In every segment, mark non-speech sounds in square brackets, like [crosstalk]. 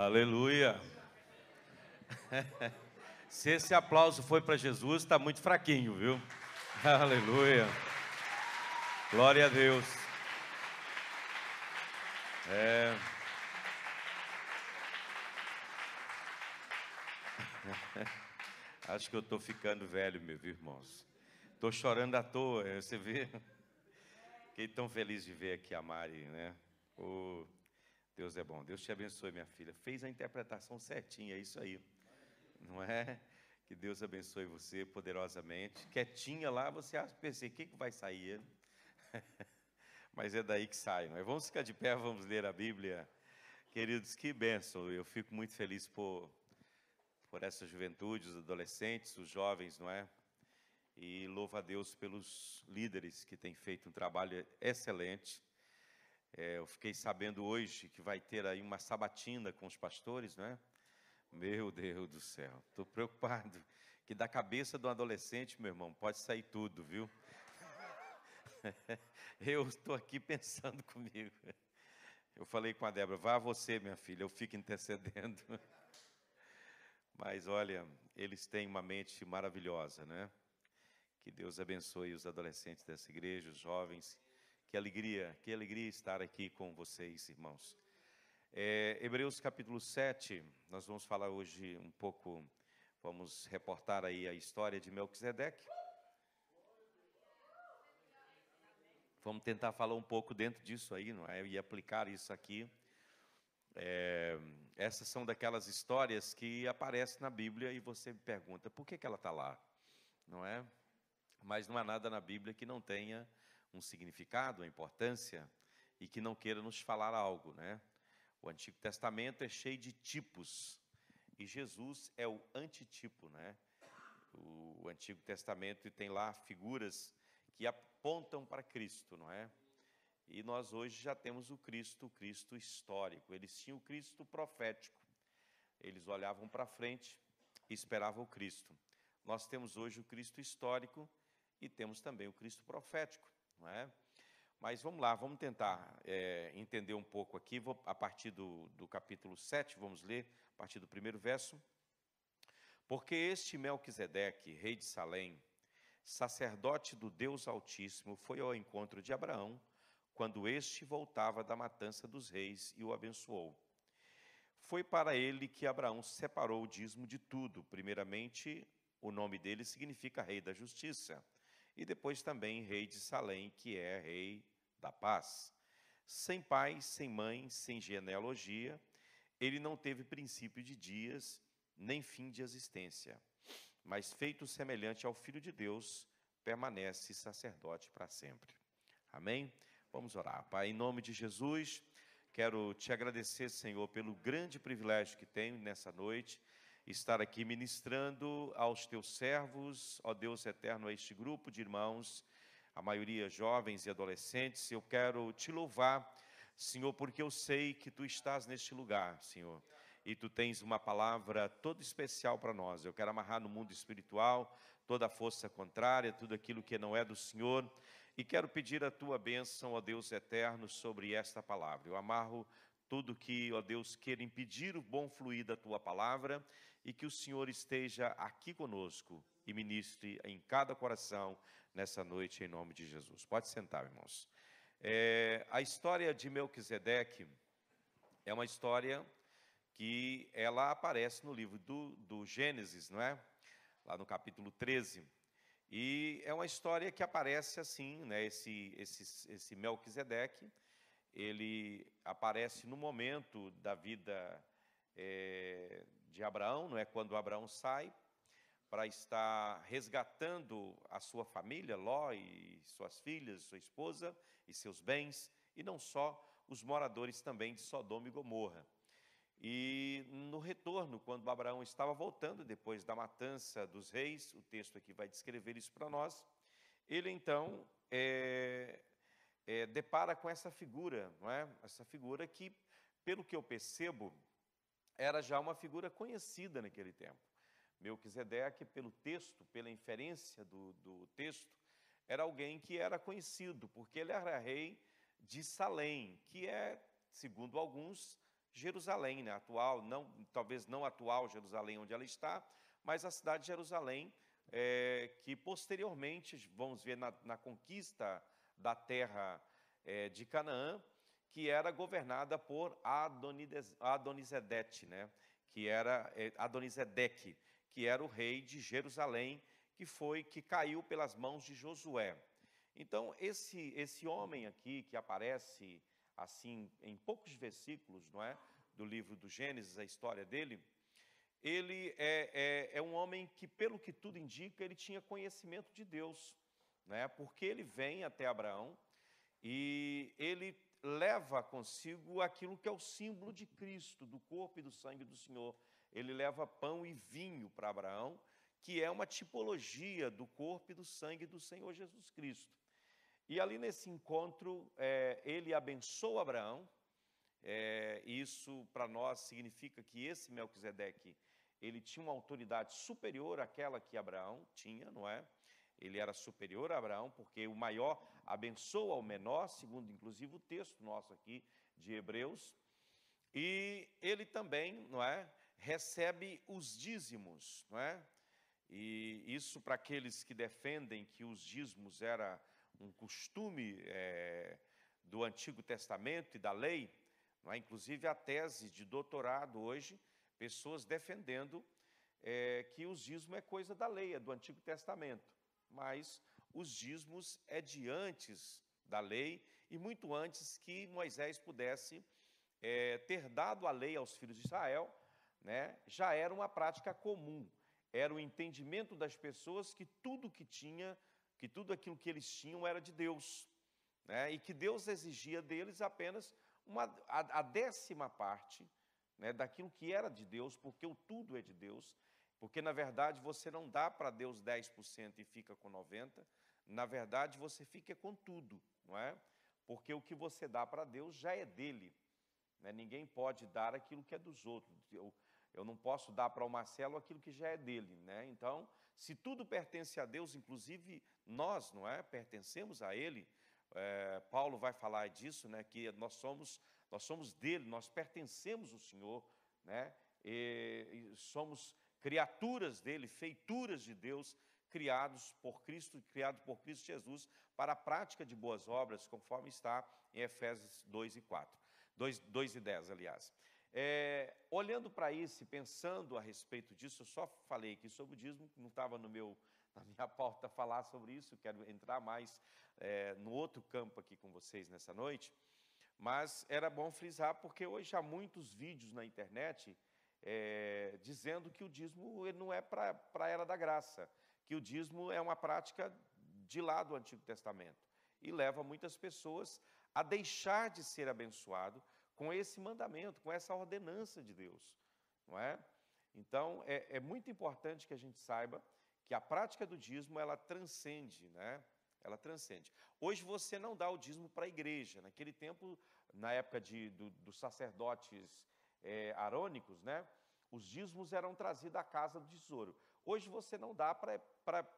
Aleluia. [laughs] Se esse aplauso foi para Jesus, está muito fraquinho, viu? [laughs] Aleluia. Glória a Deus. É. [laughs] Acho que eu estou ficando velho, meus irmãos. Estou chorando à toa, você vê? Fiquei tão feliz de ver aqui a Mari, né? Deus é bom. Deus te abençoe, minha filha. Fez a interpretação certinha, é isso aí. Não é? Que Deus abençoe você poderosamente. Quietinha lá, você pensa, o que, que vai sair? [laughs] Mas é daí que sai, não é? Vamos ficar de pé, vamos ler a Bíblia. Queridos, que bênção. Eu fico muito feliz por, por essa juventude, os adolescentes, os jovens, não é? E louvo a Deus pelos líderes que têm feito um trabalho excelente. É, eu fiquei sabendo hoje que vai ter aí uma sabatina com os pastores, não é? Meu Deus do céu, estou preocupado que da cabeça do adolescente, meu irmão, pode sair tudo, viu? [laughs] Eu estou aqui pensando comigo. Eu falei com a Débora, vá você, minha filha, eu fico intercedendo. [laughs] Mas olha, eles têm uma mente maravilhosa, né? Que Deus abençoe os adolescentes dessa igreja, os jovens. Que alegria, que alegria estar aqui com vocês, irmãos. É, Hebreus capítulo 7, nós vamos falar hoje um pouco, vamos reportar aí a história de Melquisedeque. Vamos tentar falar um pouco dentro disso aí, não é? E aplicar isso aqui. É, essas são daquelas histórias que aparecem na Bíblia e você pergunta, por que, que ela está lá? Não é? Mas não há nada na Bíblia que não tenha um significado, uma importância e que não queira nos falar algo, né? O Antigo Testamento é cheio de tipos e Jesus é o antitipo, né? O, Antigo Testamento tem lá figuras que apontam para Cristo, não é? E nós hoje já temos o Cristo, o Cristo histórico. Eles tinham o Cristo profético. Eles olhavam para frente e esperavam o Cristo. Nós temos hoje o Cristo histórico e temos também o Cristo profético, não é? Mas vamos lá, vamos tentar é, entender um pouco aqui, vou, a partir do, do capítulo 7, vamos ler, a partir do primeiro verso. Porque este Melquisedeque, rei de Salém, sacerdote do Deus Altíssimo, foi ao encontro de Abraão, quando este voltava da matança dos reis e o abençoou. Foi para ele que Abraão separou o dízimo de tudo. Primeiramente, o nome dele significa rei da justiça, e depois também rei de Salém, que é rei da paz. Sem pai, sem mãe, sem genealogia, ele não teve princípio de dias, nem fim de existência. Mas feito semelhante ao Filho de Deus, permanece sacerdote para sempre. Amém? Vamos orar. Pai, em nome de Jesus, quero te agradecer, Senhor, pelo grande privilégio que tenho nessa noite, estar aqui ministrando aos teus servos, ó Deus eterno, a este grupo de irmãos a maioria jovens e adolescentes. Eu quero te louvar, Senhor, porque eu sei que tu estás neste lugar, Senhor. E tu tens uma palavra toda especial para nós. Eu quero amarrar no mundo espiritual toda a força contrária, tudo aquilo que não é do Senhor. E quero pedir a tua bênção, ó Deus eterno, sobre esta palavra. Eu amarro tudo que, ó Deus, queira impedir o bom fluir da tua palavra e que o Senhor esteja aqui conosco e ministre em cada coração nessa noite, em nome de Jesus. Pode sentar, irmãos. É, a história de Melquisedeque é uma história que ela aparece no livro do, do Gênesis, não é? Lá no capítulo 13. E é uma história que aparece assim, né? Esse, esse, esse Melquisedeque, ele aparece no momento da vida é, de Abraão, não é? Quando Abraão sai para estar resgatando a sua família, Ló e suas filhas, sua esposa e seus bens, e não só os moradores também de Sodoma e Gomorra. E no retorno, quando Abraão estava voltando depois da matança dos reis, o texto aqui vai descrever isso para nós, ele então é, é, depara com essa figura, não é? Essa figura que, pelo que eu percebo, era já uma figura conhecida naquele tempo. Melquisedeque, pelo texto, pela inferência do, do texto, era alguém que era conhecido, porque ele era rei de Salém, que é, segundo alguns, Jerusalém, né? atual, não, talvez não atual Jerusalém onde ela está, mas a cidade de Jerusalém, é, que posteriormente, vamos ver na, na conquista da terra é, de Canaã, que era governada por Adonizedete, né? que era é, Adonizedeque, que era o rei de Jerusalém, que foi que caiu pelas mãos de Josué. Então esse esse homem aqui que aparece assim em poucos versículos, não é, do livro do Gênesis, a história dele, ele é, é, é um homem que, pelo que tudo indica, ele tinha conhecimento de Deus, né? Porque ele vem até Abraão e ele leva consigo aquilo que é o símbolo de Cristo, do corpo e do sangue do Senhor. Ele leva pão e vinho para Abraão, que é uma tipologia do corpo e do sangue do Senhor Jesus Cristo. E ali nesse encontro, é, ele abençoa Abraão. É, isso para nós significa que esse Melquisedeque, ele tinha uma autoridade superior àquela que Abraão tinha, não é? Ele era superior a Abraão, porque o maior abençoa o menor, segundo inclusive o texto nosso aqui de Hebreus. E ele também, não é, recebe os dízimos, não é? E isso para aqueles que defendem que os dízimos era um costume é, do Antigo Testamento e da lei, não é? inclusive a tese de doutorado hoje, pessoas defendendo é, que o dízimo é coisa da lei, é do Antigo Testamento mas os dízimos é de antes da lei e muito antes que Moisés pudesse é, ter dado a lei aos filhos de Israel, né, já era uma prática comum, era o entendimento das pessoas que tudo que tinha, que tudo aquilo que eles tinham era de Deus, né, e que Deus exigia deles apenas uma, a, a décima parte né, daquilo que era de Deus, porque o tudo é de Deus, porque, na verdade, você não dá para Deus 10% e fica com 90%. Na verdade, você fica com tudo, não é? Porque o que você dá para Deus já é dele. Né? Ninguém pode dar aquilo que é dos outros. Eu, eu não posso dar para o Marcelo aquilo que já é dele. Né? Então, se tudo pertence a Deus, inclusive nós, não é? Pertencemos a Ele. É, Paulo vai falar disso, né? Que nós somos, nós somos dele, nós pertencemos ao Senhor, né? E, e somos criaturas dele, feituras de Deus, criados por Cristo, criados por Cristo Jesus para a prática de boas obras, conforme está em Efésios 2 e 4. 2, 2 e 10, aliás. É, olhando para isso e pensando a respeito disso, eu só falei aqui sobre o dízimo, não estava no meu, na minha [laughs] pauta falar sobre isso, quero entrar mais é, no outro campo aqui com vocês nessa noite, mas era bom frisar porque hoje há muitos vídeos na internet é, dizendo que o dízimo ele não é para a era da graça, que o dízimo é uma prática de lá do Antigo Testamento e leva muitas pessoas a deixar de ser abençoado com esse mandamento, com essa ordenança de Deus, não é? Então é, é muito importante que a gente saiba que a prática do dízimo ela transcende, né? Ela transcende. Hoje você não dá o dízimo para a igreja. Naquele tempo, na época de, do, dos sacerdotes é, arônicos, né? Os dízimos eram trazidos à casa do tesouro. Hoje você não dá para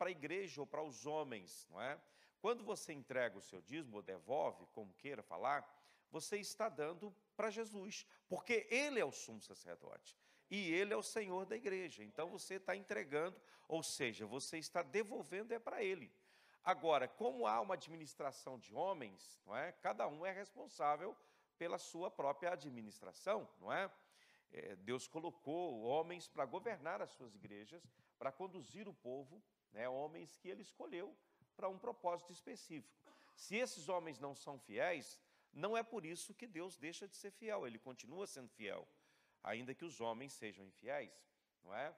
a igreja ou para os homens, não é? Quando você entrega o seu dízimo ou devolve, como queira falar, você está dando para Jesus, porque Ele é o sumo sacerdote e Ele é o Senhor da igreja. Então você está entregando, ou seja, você está devolvendo é para Ele. Agora, como há uma administração de homens, não é? Cada um é responsável pela sua própria administração, não é? é Deus colocou homens para governar as suas igrejas, para conduzir o povo, né, homens que ele escolheu para um propósito específico. Se esses homens não são fiéis, não é por isso que Deus deixa de ser fiel, ele continua sendo fiel, ainda que os homens sejam infiéis, não é?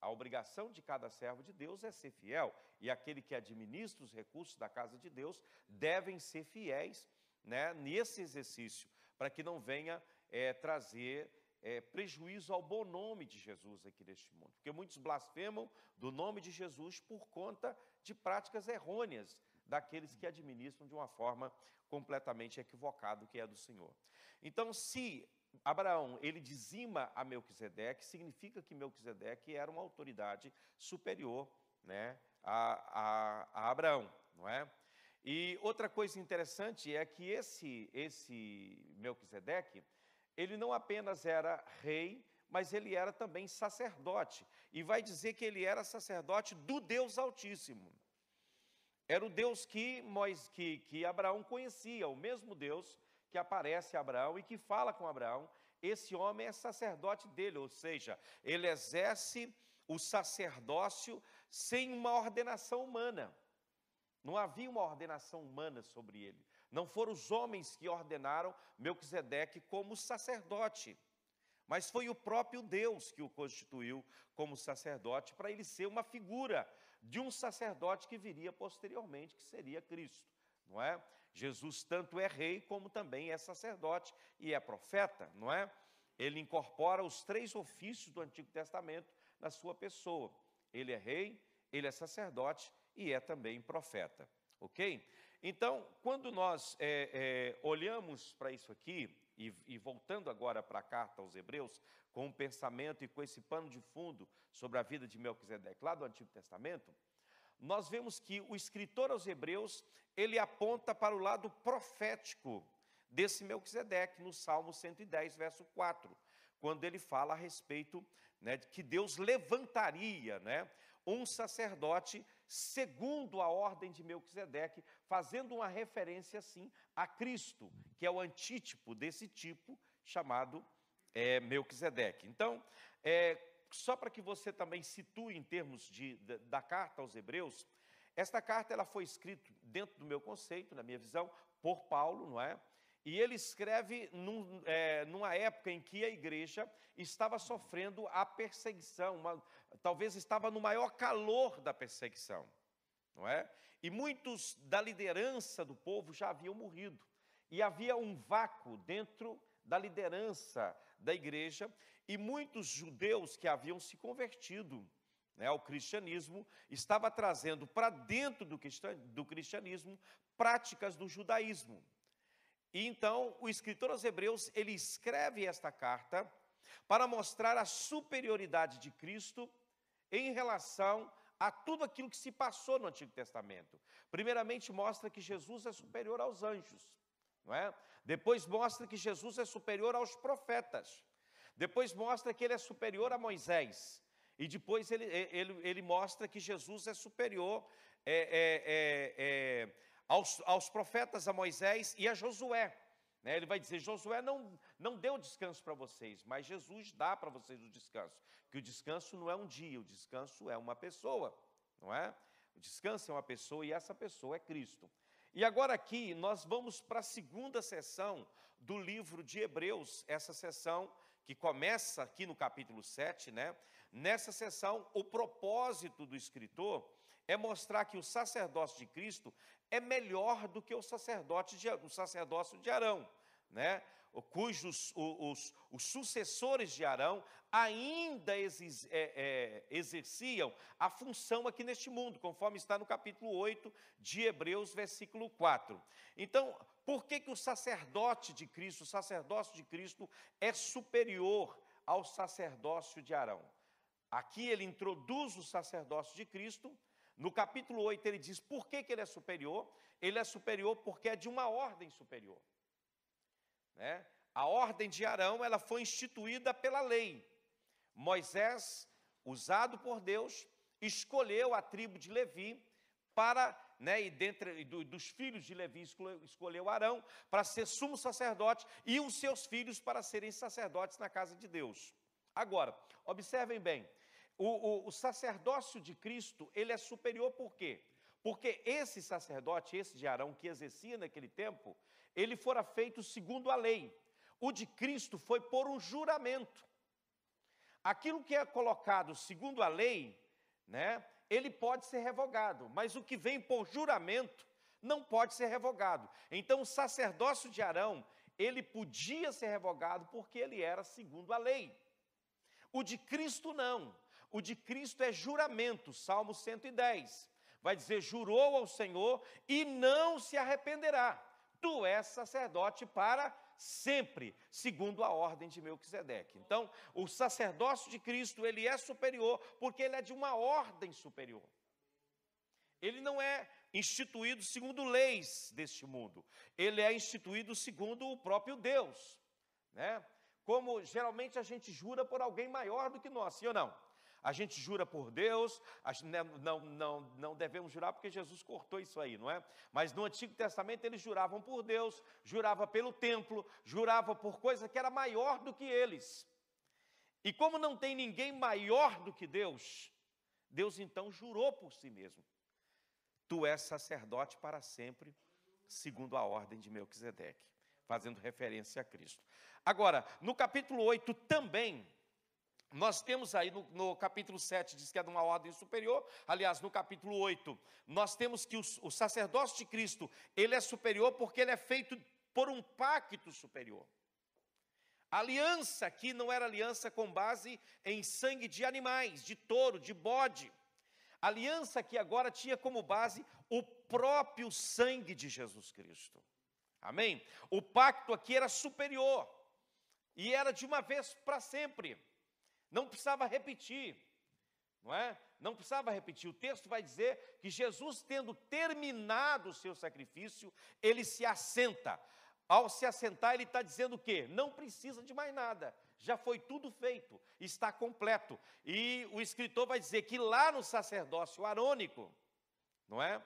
A obrigação de cada servo de Deus é ser fiel, e aquele que administra os recursos da casa de Deus devem ser fiéis né, nesse exercício, para que não venha é, trazer é, prejuízo ao bom nome de Jesus aqui neste mundo. Porque muitos blasfemam do nome de Jesus por conta de práticas errôneas daqueles que administram de uma forma completamente equivocada, que é do Senhor. Então, se Abraão, ele dizima a Melquisedeque, significa que Melquisedeque era uma autoridade superior né, a, a, a Abraão, não é? E outra coisa interessante é que esse, esse Melquisedeque, ele não apenas era rei, mas ele era também sacerdote. E vai dizer que ele era sacerdote do Deus Altíssimo. Era o Deus que, Mois, que, que Abraão conhecia, o mesmo Deus que aparece a Abraão e que fala com Abraão. Esse homem é sacerdote dele, ou seja, ele exerce o sacerdócio sem uma ordenação humana. Não havia uma ordenação humana sobre ele. Não foram os homens que ordenaram Melquisedeque como sacerdote, mas foi o próprio Deus que o constituiu como sacerdote para ele ser uma figura de um sacerdote que viria posteriormente, que seria Cristo, não é? Jesus tanto é rei como também é sacerdote e é profeta, não é? Ele incorpora os três ofícios do Antigo Testamento na sua pessoa. Ele é rei, ele é sacerdote e é também profeta, ok? Então, quando nós é, é, olhamos para isso aqui, e, e, voltando agora para a carta aos Hebreus, com um pensamento e com esse pano de fundo sobre a vida de Melquisedeque lá do Antigo Testamento, nós vemos que o escritor aos Hebreus, ele aponta para o lado profético desse Melquisedeque, no Salmo 110, verso 4, quando ele fala a respeito né, de que Deus levantaria né, um sacerdote segundo a ordem de Melquisedeque, fazendo uma referência, assim, a Cristo, que é o antítipo desse tipo chamado é, Melquisedeque. Então, é, só para que você também situe em termos de, de, da carta aos Hebreus, esta carta ela foi escrita dentro do meu conceito, na minha visão, por Paulo, não é? E ele escreve num, é, numa época em que a igreja estava sofrendo a perseguição, uma, talvez estava no maior calor da perseguição, não é? E muitos da liderança do povo já haviam morrido. E havia um vácuo dentro da liderança da igreja, e muitos judeus que haviam se convertido né, ao cristianismo, estava trazendo para dentro do, do cristianismo práticas do judaísmo. E então o escritor aos Hebreus ele escreve esta carta para mostrar a superioridade de Cristo em relação a tudo aquilo que se passou no Antigo Testamento. Primeiramente mostra que Jesus é superior aos anjos, não é? Depois mostra que Jesus é superior aos profetas. Depois mostra que ele é superior a Moisés. E depois ele, ele, ele mostra que Jesus é superior é, é, é, é aos, aos profetas, a Moisés e a Josué. Né? Ele vai dizer: Josué não, não deu descanso para vocês, mas Jesus dá para vocês o descanso. Que o descanso não é um dia, o descanso é uma pessoa, não é? O descanso é uma pessoa e essa pessoa é Cristo. E agora aqui nós vamos para a segunda sessão do livro de Hebreus, essa sessão que começa aqui no capítulo 7, né? Nessa sessão, o propósito do escritor é mostrar que o sacerdócio de Cristo é melhor do que o, sacerdote de, o sacerdócio de Arão, né? cujos os, os sucessores de Arão ainda exis, é, é, exerciam a função aqui neste mundo, conforme está no capítulo 8 de Hebreus, versículo 4. Então, por que, que o sacerdote de Cristo, o sacerdócio de Cristo, é superior ao sacerdócio de Arão? Aqui ele introduz o sacerdócio de Cristo, no capítulo 8 ele diz por que, que ele é superior. Ele é superior porque é de uma ordem superior. Né? A ordem de Arão ela foi instituída pela lei. Moisés, usado por Deus, escolheu a tribo de Levi para, né, e dentre do, dos filhos de Levi escolheu, Arão para ser sumo sacerdote e os seus filhos para serem sacerdotes na casa de Deus. Agora, observem bem, o, o, o sacerdócio de Cristo, ele é superior por quê? Porque esse sacerdote, esse de Arão, que exercia naquele tempo, ele fora feito segundo a lei. O de Cristo foi por um juramento. Aquilo que é colocado segundo a lei, né, ele pode ser revogado, mas o que vem por juramento não pode ser revogado. Então, o sacerdócio de Arão, ele podia ser revogado porque ele era segundo a lei. O de Cristo não. O de Cristo é juramento, Salmo 110. Vai dizer: jurou ao Senhor e não se arrependerá. Tu és sacerdote para sempre, segundo a ordem de Melquisedeque. Então, o sacerdócio de Cristo, ele é superior porque ele é de uma ordem superior. Ele não é instituído segundo leis deste mundo. Ele é instituído segundo o próprio Deus, né? como geralmente a gente jura por alguém maior do que nós, sim ou não? A gente jura por Deus, né, não, não, não devemos jurar porque Jesus cortou isso aí, não é? Mas no Antigo Testamento eles juravam por Deus, jurava pelo templo, jurava por coisa que era maior do que eles. E como não tem ninguém maior do que Deus, Deus então jurou por si mesmo. Tu és sacerdote para sempre, segundo a ordem de Melquisedeque, fazendo referência a Cristo. Agora, no capítulo 8 também, nós temos aí no, no, capítulo 7, diz que é de uma ordem superior. Aliás, no capítulo 8, nós temos que o, o sacerdócio de Cristo, ele é superior porque ele é feito por um pacto superior. Aliança aqui não era aliança com base em sangue de animais, de touro, de bode. Aliança aqui agora tinha como base o próprio sangue de Jesus Cristo. Amém? O pacto aqui era superior e era de uma vez para sempre. Não precisava repetir, não é? Não precisava repetir. O texto vai dizer que Jesus, tendo terminado o seu sacrifício, ele se assenta. Ao se assentar, ele está dizendo o quê? Não precisa de mais nada. Já foi tudo feito, está completo. E o escritor vai dizer que lá no sacerdócio arônico, não é?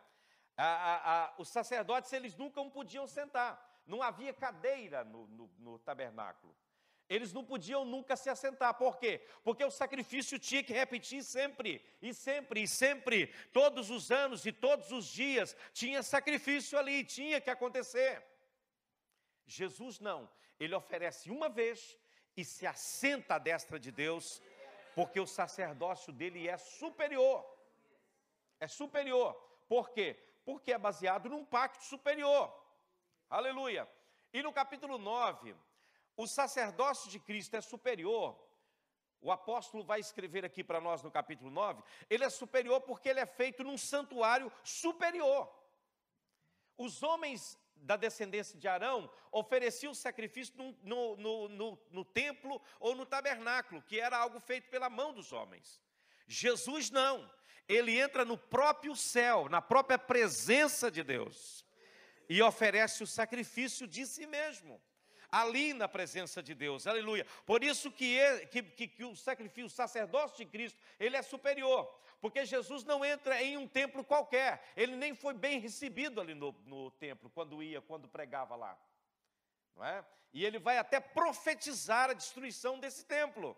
A, a, a, os sacerdotes eles nunca podiam sentar, não havia cadeira no, no, no tabernáculo. Eles não podiam nunca se assentar. Por quê? Porque o sacrifício tinha que repetir sempre, e sempre, e sempre, todos os anos e todos os dias, tinha sacrifício ali, tinha que acontecer. Jesus não, ele oferece uma vez e se assenta à destra de Deus, porque o sacerdócio dele é superior. É superior. Por quê? Porque é baseado num pacto superior. Aleluia. E no capítulo 9, o sacerdócio de Cristo é superior. O apóstolo vai escrever aqui para nós no capítulo 9, ele é superior porque ele é feito num santuário superior. Os homens da descendência de Arão ofereciam sacrifício no, no, no, no, no templo ou no tabernáculo, que era algo feito pela mão dos homens. Jesus não, ele entra no próprio céu, na própria presença de Deus, e oferece o sacrifício de si mesmo ali na presença de Deus, aleluia. Por isso que, que, que, que o sacrifício, o sacerdócio de Cristo, ele é superior, porque Jesus não entra em um templo qualquer, ele nem foi bem recebido ali no, no templo, quando ia, quando pregava lá, não é? E ele vai até profetizar a destruição desse templo.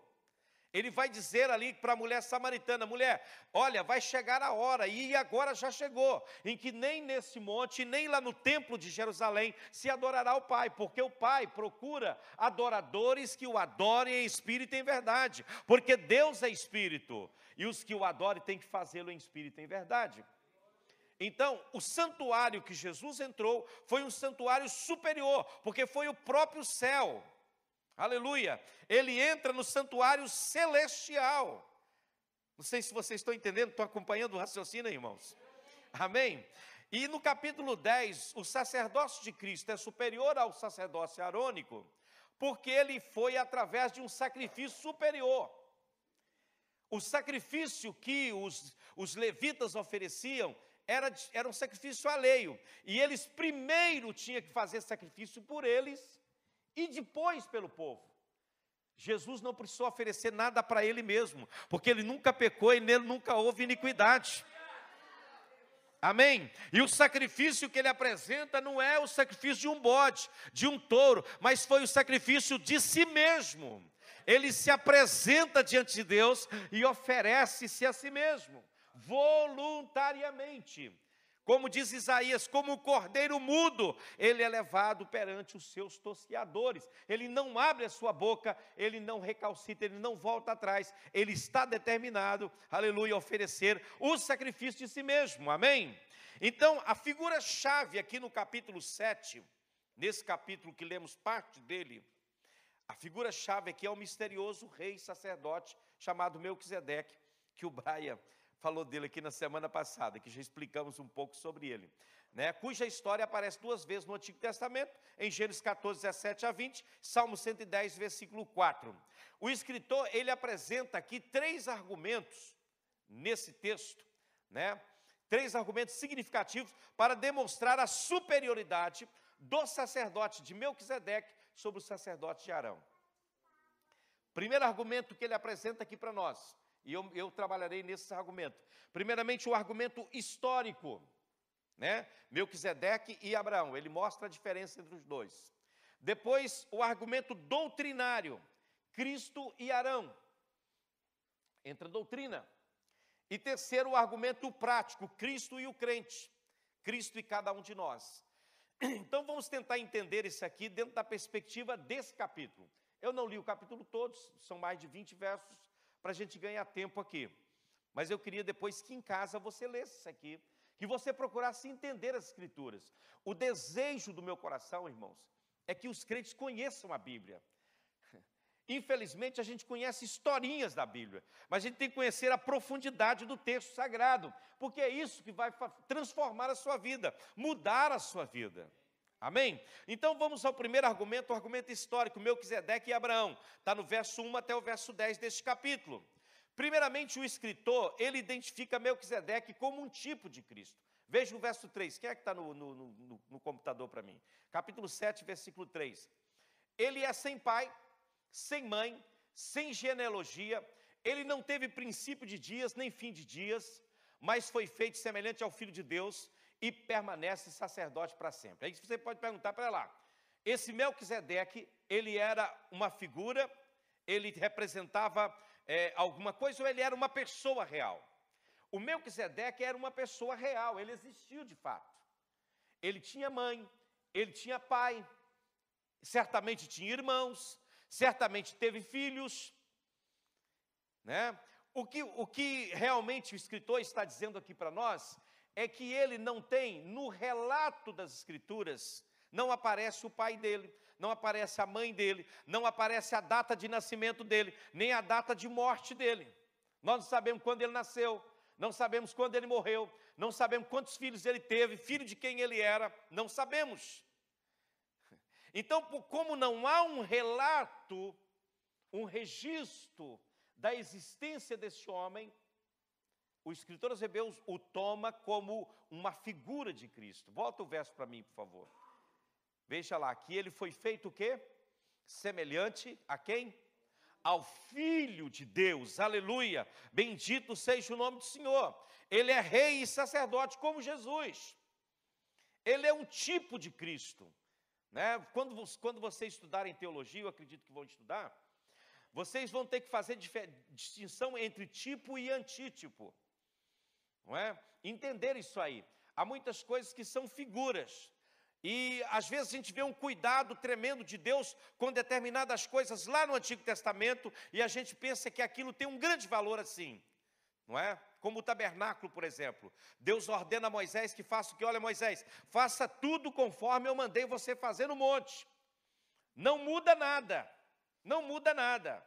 Ele vai dizer ali para a mulher samaritana: mulher, olha, vai chegar a hora, e agora já chegou, em que nem nesse monte, nem lá no templo de Jerusalém se adorará o Pai, porque o Pai procura adoradores que o adorem em espírito e em verdade, porque Deus é espírito, e os que o adorem têm que fazê-lo em espírito e em verdade. Então, o santuário que Jesus entrou foi um santuário superior, porque foi o próprio céu Aleluia. Ele entra no santuário celestial. Não sei se vocês estão entendendo, estão acompanhando o raciocínio, irmãos. Amém? E no capítulo 10, o sacerdócio de Cristo é superior ao sacerdócio arônico, porque ele foi através de um sacrifício superior. O sacrifício que os, os levitas ofereciam era, era um sacrifício alheio, e eles primeiro tinham que fazer sacrifício por eles, e depois pelo povo. Jesus não precisou oferecer nada para ele mesmo, porque ele nunca pecou e nele nunca houve iniquidade. Amém? E o sacrifício que ele apresenta não é o sacrifício de um bode, de um touro, mas foi o sacrifício de si mesmo. Ele se apresenta diante de Deus e oferece-se a si mesmo, voluntariamente. Como diz Isaías, como o cordeiro mudo, ele é levado perante os seus tosquiadores. Ele não abre a sua boca, ele não recalcita, ele não volta atrás. Ele está determinado, aleluia, a oferecer o sacrifício de si mesmo. Amém? Então, a figura-chave aqui no capítulo 7, nesse capítulo que lemos parte dele, a figura-chave aqui é o misterioso rei sacerdote chamado Melquisedeque, que o Braia falou dele aqui na semana passada, que já explicamos um pouco sobre ele, né? cuja história aparece duas vezes no Antigo Testamento, em Gênesis 14, 17 a 20, Salmo 110, versículo 4. O escritor, ele apresenta aqui três argumentos nesse texto, né? Três argumentos significativos para demonstrar a superioridade do sacerdote de Melquisedeque sobre o sacerdote de Arão. Primeiro argumento que ele apresenta aqui para nós, e eu, eu trabalharei nesse argumento. Primeiramente, o argumento histórico, né? Melquisedeque e Abraão, ele mostra a diferença entre os dois. Depois, o argumento doutrinário, Cristo e Arão, entra doutrina. E terceiro, o argumento prático, Cristo e o crente, Cristo e cada um de nós. [clears throat] Então vamos tentar entender isso aqui dentro da perspectiva desse capítulo. Eu não li o capítulo todo, são mais de 20 versos, para a gente ganhar tempo aqui. Mas eu queria depois que em casa você lesse isso aqui, que você procurasse entender as Escrituras. O desejo do meu coração, irmãos, é que os crentes conheçam a Bíblia. [laughs] Infelizmente, a gente conhece historinhas da Bíblia, mas a gente tem que conhecer a profundidade do texto sagrado, porque é isso que vai transformar a sua vida, mudar a sua vida. Amém? Então vamos ao primeiro argumento, o argumento histórico, Melquisedeque e Abraão. Está no verso 1 até o verso 10 deste capítulo. Primeiramente, o escritor, ele identifica Melquisedeque como um tipo de Cristo. Veja o verso 3, quem é que está no, no, no, no computador para mim? Capítulo 7, versículo 3. Ele é sem pai, sem mãe, sem genealogia, ele não teve princípio de dias, nem fim de dias, mas foi feito semelhante ao Filho de Deus, e permanece sacerdote para sempre. Aí você pode perguntar para lá. Esse Melquisedeque, ele era uma figura, ele representava é, alguma coisa ou ele era uma pessoa real? O Melquisedeque era uma pessoa real, ele existiu de fato. Ele tinha mãe, ele tinha pai, certamente tinha irmãos, certamente teve filhos, né? O que, o que realmente o escritor está dizendo aqui para nós é que ele não tem, no relato das Escrituras, não aparece o pai dele, não aparece a mãe dele, não aparece a data de nascimento dele, nem a data de morte dele. Nós não sabemos quando ele nasceu, não sabemos quando ele morreu, não sabemos quantos filhos ele teve, filho de quem ele era, não sabemos. Então, como não há um relato, um registro da existência desse homem, o escritor aos Hebreus o toma como uma figura de Cristo. Volta o verso para mim, por favor. Veja lá, que ele foi feito o quê? Semelhante a quem? Ao Filho de Deus, aleluia. Bendito seja o nome do Senhor. Ele é rei e sacerdote como Jesus. Ele é um tipo de Cristo. Né? Quando, quando vocês estudarem teologia, eu acredito que vão estudar, vocês vão ter que fazer distinção entre tipo e antítipo não é? Entender isso aí. Há muitas coisas que são figuras. E às vezes a gente vê um cuidado tremendo de Deus com determinadas coisas lá no Antigo Testamento e a gente pensa que aquilo tem um grande valor assim, não é? Como o tabernáculo, por exemplo. Deus ordena a Moisés que faça o que? Olha, Moisés, faça tudo conforme eu mandei você fazer no monte. Não muda nada. Não muda nada.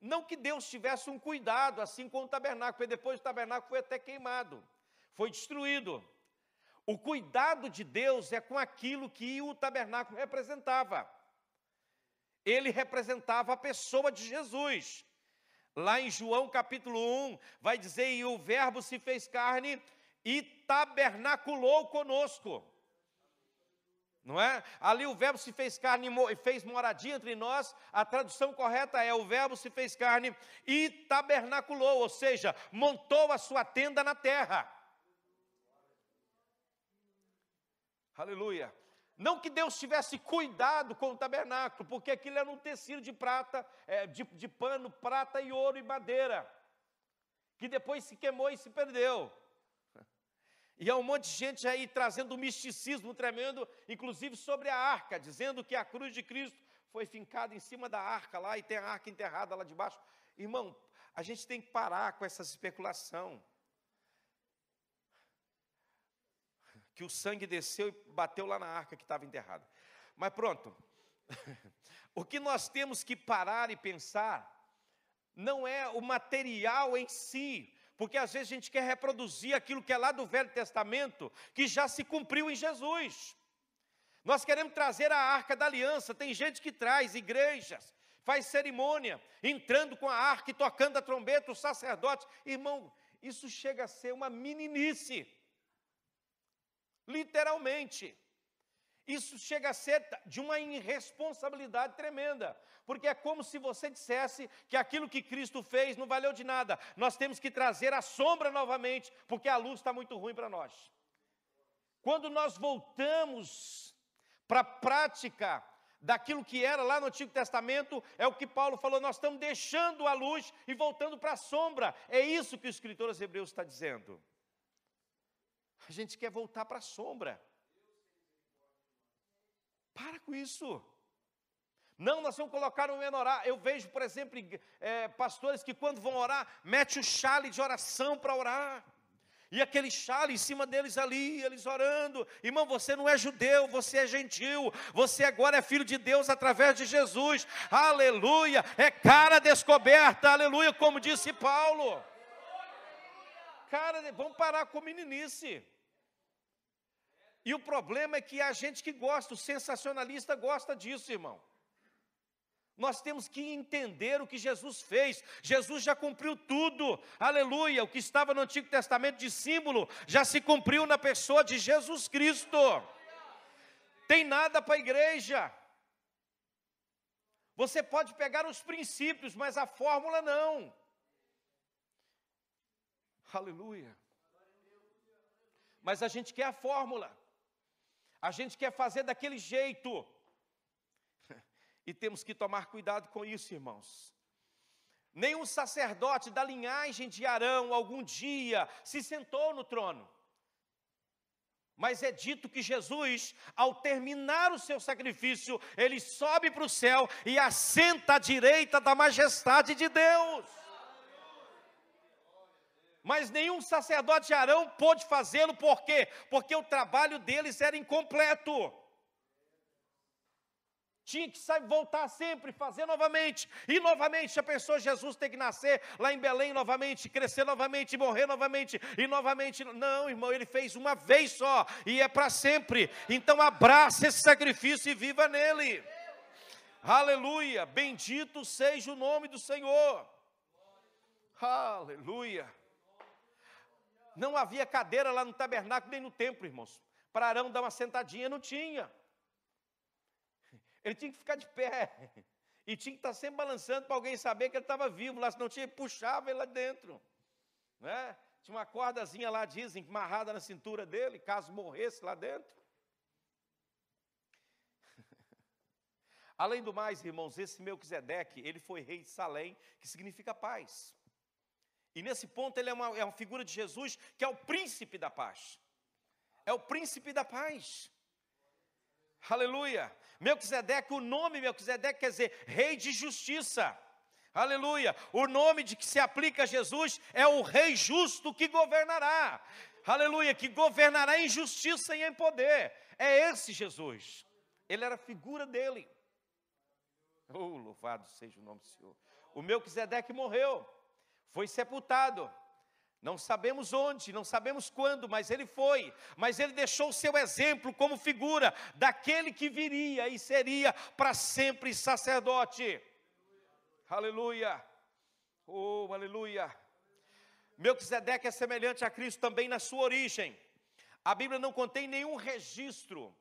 Não que Deus tivesse um cuidado assim com o tabernáculo, porque depois o tabernáculo foi até queimado, foi destruído. O cuidado de Deus é com aquilo que o tabernáculo representava. Ele representava a pessoa de Jesus. Lá em João capítulo 1, vai dizer: E o Verbo se fez carne e tabernaculou conosco não é? Ali o verbo se fez carne e fez moradia entre nós. A tradução correta é: o verbo se fez carne e tabernaculou, ou seja, montou a sua tenda na terra. Aleluia. Não que Deus tivesse cuidado com o tabernáculo, porque aquilo era um tecido de prata, é, de, de pano, prata e ouro e madeira, que depois se queimou e se perdeu. E há um monte de gente aí trazendo um misticismo tremendo, inclusive sobre a arca, dizendo que a cruz de Cristo foi fincada em cima da arca lá e tem a arca enterrada lá debaixo. Irmão, a gente tem que parar com essa especulação. Que o sangue desceu e bateu lá na arca que estava enterrada. Mas pronto. [laughs] o que nós temos que parar e pensar não é o material em si, porque às vezes a gente quer reproduzir aquilo que é lá do Velho Testamento, que já se cumpriu em Jesus. Nós queremos trazer a arca da aliança, tem gente que traz, igrejas, faz cerimônia, entrando com a arca e tocando a trombeta, o sacerdote. Irmão, isso chega a ser uma meninice, literalmente. isso chega a ser de uma irresponsabilidade tremenda, porque é como se você dissesse que aquilo que Cristo fez não valeu de nada, nós temos que trazer a sombra novamente, porque a luz está muito ruim para nós. Quando nós voltamos para a prática daquilo que era lá no Antigo Testamento, é o que Paulo falou, nós estamos deixando a luz e voltando para a sombra. É isso que o escritor aos Hebreus está dizendo. A gente quer voltar para a sombra. Para com isso. Não, nós vamos colocar um menorá. Eu vejo, por exemplo, é, pastores que quando vão orar, mete o chale de oração para orar. E aquele chale em cima deles ali, eles orando. Irmão, você não é judeu, você é gentil. Você agora é filho de Deus através de Jesus. Aleluia. É cara descoberta, aleluia, como disse Paulo. Cara, vamos parar com meninice. E o problema é que a gente que gosta, o sensacionalista gosta disso, irmão. Nós temos que entender o que Jesus fez. Jesus já cumpriu tudo. Aleluia. O que estava no Antigo Testamento de símbolo já se cumpriu na pessoa de Jesus Cristo. Tem nada para a igreja. Você pode pegar os princípios, mas a fórmula não. Aleluia. Mas a gente quer a fórmula. A gente quer fazer daquele jeito. E temos que tomar cuidado com isso, irmãos. Nenhum sacerdote da linhagem de Arão algum dia se sentou no trono. Mas é dito que Jesus, ao terminar o seu sacrifício, ele sobe para o céu e assenta à direita da majestade de Deus. Mas nenhum sacerdote de Arão pôde fazê-lo, por quê? Porque o trabalho deles era incompleto. Tinha que voltar sempre, fazer novamente, e novamente. A pessoa, Jesus tem que nascer lá em Belém novamente, crescer novamente, morrer novamente, e novamente. Não, irmão, ele fez uma vez só, e é para sempre. Então abraça esse sacrifício e viva nele. Aleluia, bendito seja o nome do Senhor. Aleluia. Não havia cadeira lá no tabernáculo nem no templo, irmãos. Para Arão dar uma sentadinha, não tinha. Ele tinha que ficar de pé. E tinha que estar sempre balançando para alguém saber que ele estava vivo lá, senão tinha puxava ele lá dentro. Né? Tinha uma cordazinha lá, dizem, amarrada na cintura dele, caso morresse lá dentro. [laughs] Além do mais, irmãos, esse Melquisedeque, ele foi rei de Salém, que significa paz. E nesse ponto ele é uma, é uma figura de Jesus que é o príncipe da paz. É o príncipe da paz. Aleluia. Melquisedeque, o nome Melquisedeque quer dizer rei de justiça. Aleluia. O nome de que se aplica a Jesus é o rei justo que governará. Aleluia, que governará em justiça e em poder. É esse Jesus. Ele era a figura dele. Oh, louvado seja o nome do Senhor. O Melquisedeque morreu foi sepultado. Não sabemos onde, não sabemos quando, mas ele foi. Mas ele deixou o seu exemplo como figura daquele que viria e seria para sempre sacerdote. Aleluia. Oh, aleluia. Melquisedeque é semelhante a Cristo também na sua origem. A Bíblia não contém nenhum registro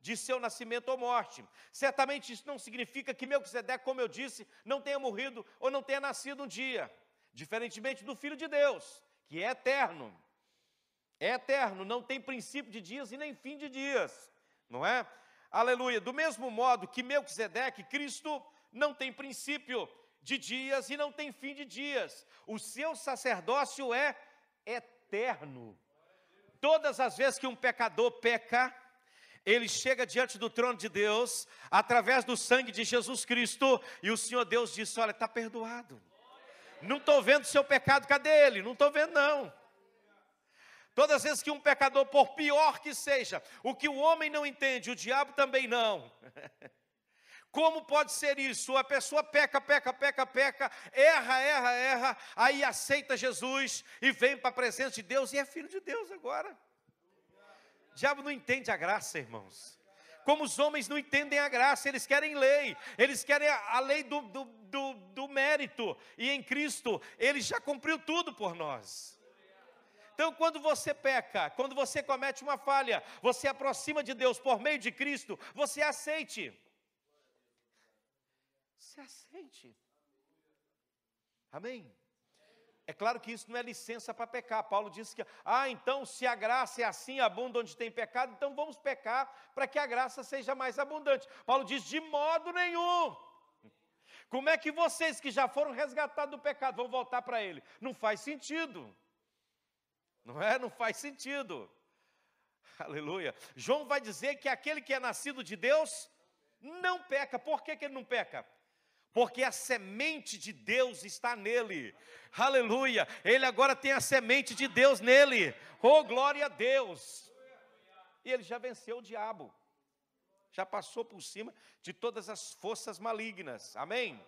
de seu nascimento ou morte. Certamente isso não significa que Melquisedeque, como eu disse, não tenha morrido ou não tenha nascido um dia. Diferentemente do Filho de Deus, que é eterno. É eterno, não tem princípio de dias e nem fim de dias, não é? Aleluia. Do mesmo modo que Melquisedeque, Cristo não tem princípio de dias e não tem fim de dias. O seu sacerdócio é eterno. Todas as vezes que um pecador peca, ele chega diante do trono de Deus, através do sangue de Jesus Cristo, e o Senhor Deus diz: Olha, está perdoado. Não estou vendo seu pecado, cadê ele? Não estou vendo, não. Todas as vezes que um pecador, por pior que seja, o que o homem não entende, o diabo também não. [laughs] Como pode ser isso? A pessoa peca, peca, peca, peca, erra, erra, erra, aí aceita Jesus e vem para a presença de Deus e é filho de Deus agora. O diabo não entende a graça, irmãos como os homens não entendem a graça, eles querem lei, eles querem a, lei do, do, do, do mérito, e em Cristo, ele já cumpriu tudo por nós. Então, quando você peca, quando você comete uma falha, você aproxima de Deus por meio de Cristo, você aceite. Se aceite. Amém? É claro que isso não é licença para pecar. Paulo disse que, ah, então se a graça é assim abunda onde tem pecado, então vamos pecar para que a graça seja mais abundante. Paulo diz: de modo nenhum. Como é que vocês que já foram resgatados do pecado vão voltar para ele? Não faz sentido. Não é? Não faz sentido. Aleluia. João vai dizer que aquele que é nascido de Deus não peca. Por que, que ele não peca? Porque a semente de Deus está nele. Aleluia. Ele agora tem a semente de Deus nele. Oh, glória a Deus. E ele já venceu o diabo já passou por cima de todas as forças malignas. Amém?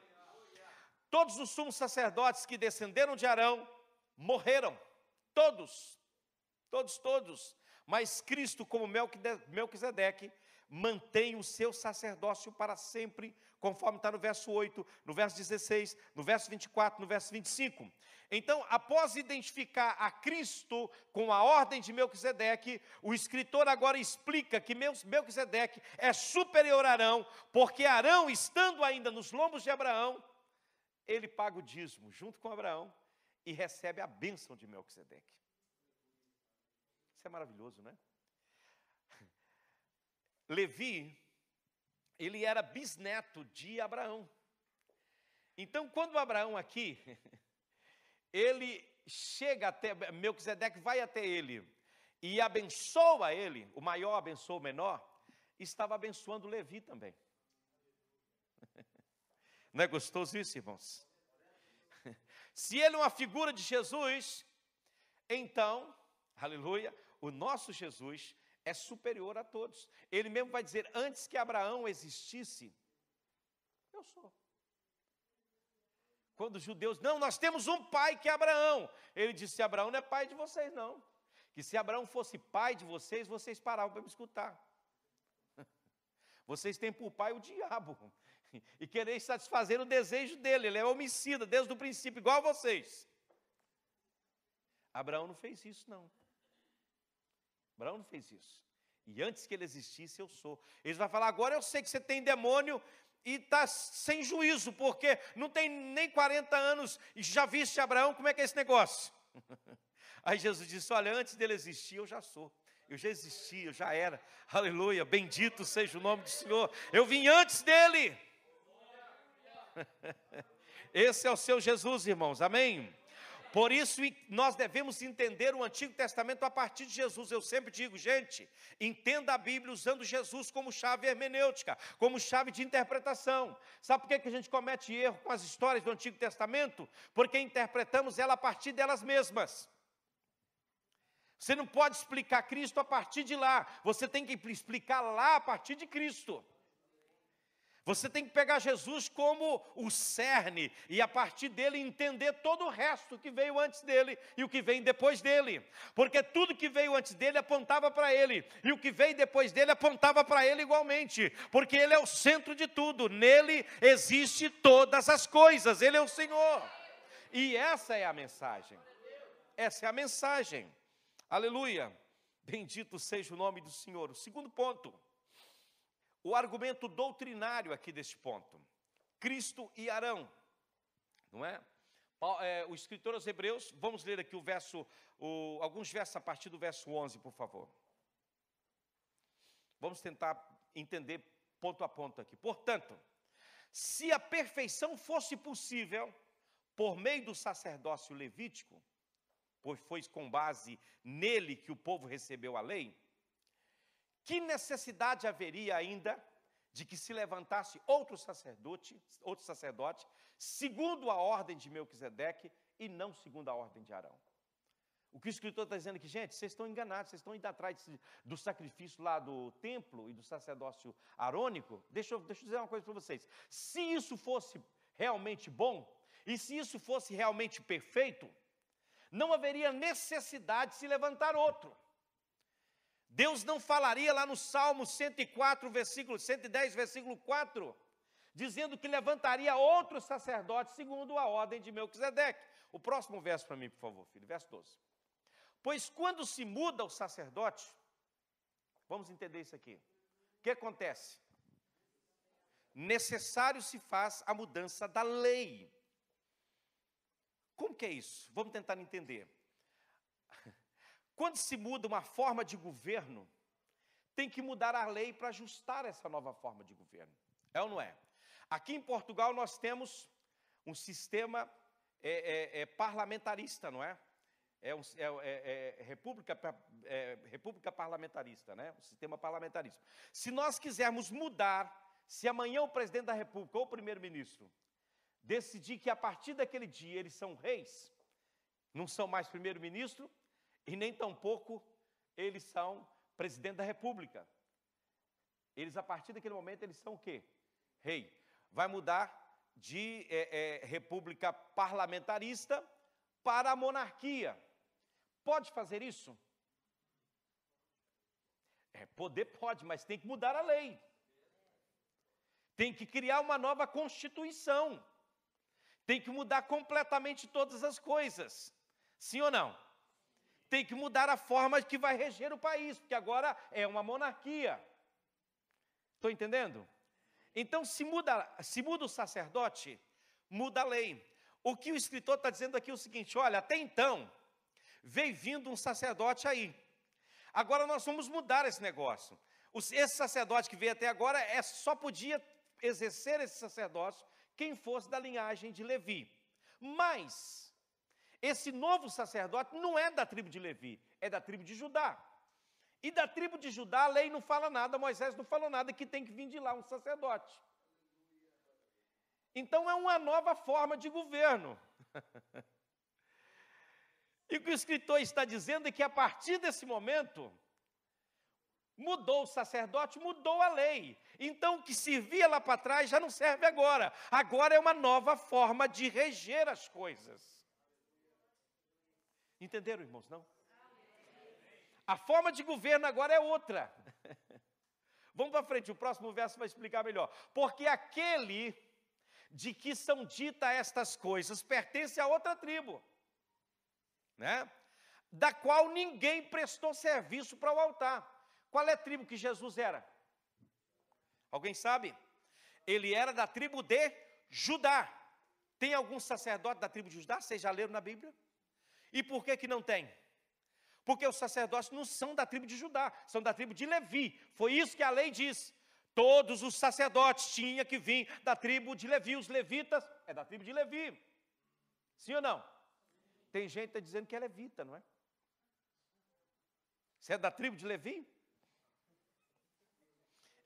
Todos os sumos sacerdotes que descenderam de Arão morreram. Todos. Todos, todos. Mas Cristo, como Melquisedeque, mantém o seu sacerdócio para sempre, conforme está no verso 8, no verso 16, no verso 24, no verso 25. Então, após identificar a Cristo com a ordem de Melquisedeque, o escritor agora explica que Melquisedeque é superior a Arão, porque Arão, estando ainda nos lombos de Abraão, ele paga o dízimo junto com Abraão e recebe a bênção de Melquisedeque. Isso é maravilhoso, né? Levi, ele era bisneto de Abraão. Então, quando Abraão aqui, [laughs] ele chega até, Melquisedeque vai até ele e abençoa ele, o maior abençoa o menor, estava abençoando Levi também. [laughs] Não é gostoso isso, irmãos? [laughs] Se ele é uma figura de Jesus, então, aleluia, o nosso Jesus é superior a todos. Ele mesmo vai dizer: antes que Abraão existisse, eu sou. Quando os judeus, não, nós temos um pai que é Abraão. Ele disse: Abraão não é pai de vocês, não. Que se Abraão fosse pai de vocês, vocês paravam para me escutar. [laughs] Vocês têm por pai o diabo. [laughs] E querer satisfazer o desejo dele. Ele é homicida desde o princípio, igual a vocês. Abraão não fez isso, não. Abraão não fez isso. E antes que ele existisse, eu sou. Ele vai falar: agora eu sei que você tem demônio e está sem juízo, porque não tem nem 40 anos e já viste Abraão, como é que é esse negócio? [laughs] Aí Jesus disse: Olha, antes dele existir, eu já sou. Eu já existi, eu já era. Aleluia, bendito seja o nome do Senhor. Eu vim antes dele. [laughs] Esse é o seu Jesus, irmãos, amém? Por isso, nós devemos entender o Antigo Testamento a partir de Jesus. Eu sempre digo, gente, entenda a Bíblia usando Jesus como chave hermenêutica, como chave de interpretação. Sabe por que a gente comete erro com as histórias do Antigo Testamento? Porque interpretamos ela a partir delas mesmas. Você não pode explicar Cristo a partir de lá, você tem que explicar lá a partir de Cristo. Você tem que pegar Jesus como o cerne e a partir dele entender todo o resto que veio antes dele e o que vem depois dele. Porque tudo que veio antes dele apontava para ele e o que veio depois dele apontava para ele igualmente, porque ele é o centro de tudo. Nele existe todas as coisas. Ele é o Senhor. E essa é a mensagem. Essa é a mensagem. Aleluia. Bendito seja o nome do Senhor. O segundo ponto o argumento doutrinário aqui deste ponto. Cristo e Arão, não é? é o escritor aos Hebreus, vamos ler aqui o verso, o, alguns versos a partir do verso 11, por favor. Vamos tentar entender ponto a ponto aqui. Portanto, se a perfeição fosse possível por meio do sacerdócio levítico, pois foi com base nele que o povo recebeu a lei, que necessidade haveria ainda de que se levantasse outro sacerdote, outro sacerdote, segundo a ordem de Melquisedeque e não segundo a ordem de Arão? O que o escritor está dizendo aqui, gente, vocês estão enganados, vocês estão indo atrás do sacrifício lá do templo e do sacerdócio arônico. Deixa eu, deixa eu dizer uma coisa para vocês. Se isso fosse realmente bom, e se isso fosse realmente perfeito, não haveria necessidade de se levantar outro. Deus não falaria lá no Salmo 104, versículo 110, versículo 4, dizendo que levantaria outro sacerdote segundo a ordem de Melquisedeque. O próximo verso para mim, por favor, filho, verso 12. Pois quando se muda o sacerdote, vamos entender isso aqui. O que acontece? Necessário se faz a mudança da lei. Como que é isso? Vamos tentar entender. Quando se muda uma forma de governo, tem que mudar a lei para ajustar essa nova forma de governo. É ou não é? Aqui em Portugal nós temos um sistema é, é, é parlamentarista, não é? É, um, é, é, é república, república parlamentarista, né? O sistema parlamentarista. Se nós quisermos mudar, se amanhã o presidente da República ou o primeiro-ministro decidir que a partir daquele dia eles são reis, não são mais primeiro-ministro e nem tampouco eles são presidente da República. Eles, a partir daquele momento, eles são o quê? Rei. Vai mudar de é, é, república parlamentarista para a monarquia. Pode fazer isso? É, poder pode, mas tem que mudar a lei. Tem que criar uma nova constituição. Tem que mudar completamente todas as coisas. Sim ou não? Tem que mudar a forma que vai reger o país, porque agora é uma monarquia. Estou entendendo? Então, se muda, se muda o sacerdote, muda a lei. O que o escritor está dizendo aqui é o seguinte: olha, até então, veio vindo um sacerdote aí. Agora nós vamos mudar esse negócio. Esse sacerdote que veio até agora é, só podia exercer esse sacerdócio quem fosse da linhagem de Levi. Mas, esse novo sacerdote não é da tribo de Levi, é da tribo de Judá. E da tribo de Judá a lei não fala nada, Moisés não falou nada, que tem que vir de lá um sacerdote. Então é uma nova forma de governo. [laughs] e o que o escritor está dizendo é que a partir desse momento, Mudou o sacerdote, mudou a lei. Então, o que servia lá para trás já não serve agora. Agora é uma nova forma de reger as coisas. Entenderam, irmãos? Não? A forma de governo agora é outra. [laughs] Vamos para frente, o próximo verso vai explicar melhor. Porque aquele de que são ditas estas coisas pertence a outra tribo, né? Da qual ninguém prestou serviço para o altar. Qual é a tribo que Jesus era? Alguém sabe? Ele era da tribo de Judá. Tem algum sacerdote da tribo de Judá? Vocês já leram na Bíblia? E por que, que não tem? Porque os sacerdotes não são da tribo de Judá, são da tribo de Levi. Foi isso que a lei diz. Todos os sacerdotes tinham que vir da tribo de Levi. Os levitas é da tribo de Levi. Sim ou não? Tem gente que está dizendo que é levita, não é? Você é da tribo de Levi?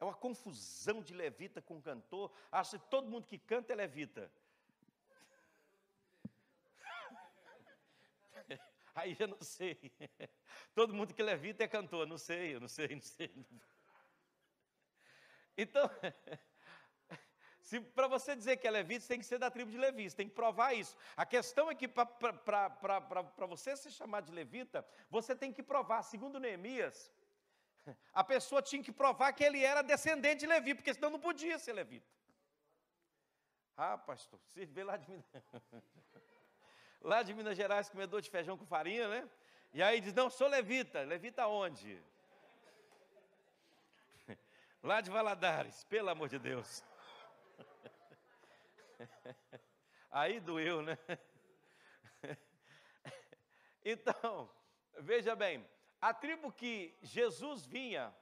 É uma confusão de levita com cantor. Acha que todo mundo que canta é levita. Aí eu não sei. Todo mundo que levita é cantor. Não sei, eu não sei, não sei. Então, se para você dizer que é levita, você tem que ser da tribo de Levi, você tem que provar isso. A questão é que para você ser chamado de levita, você tem que provar, segundo Neemias, a pessoa tinha que provar que ele era descendente de Levi, porque senão não podia ser levita. Ah, pastor, você vê lá de Minas, lá de Minas Gerais, comedor de feijão com farinha, né? E aí diz, não, sou levita. Levita onde? [laughs] Lá de Valadares, pelo amor de Deus. [laughs] Aí doeu, né? [laughs] Então, veja bem, a tribo que Jesus vinha,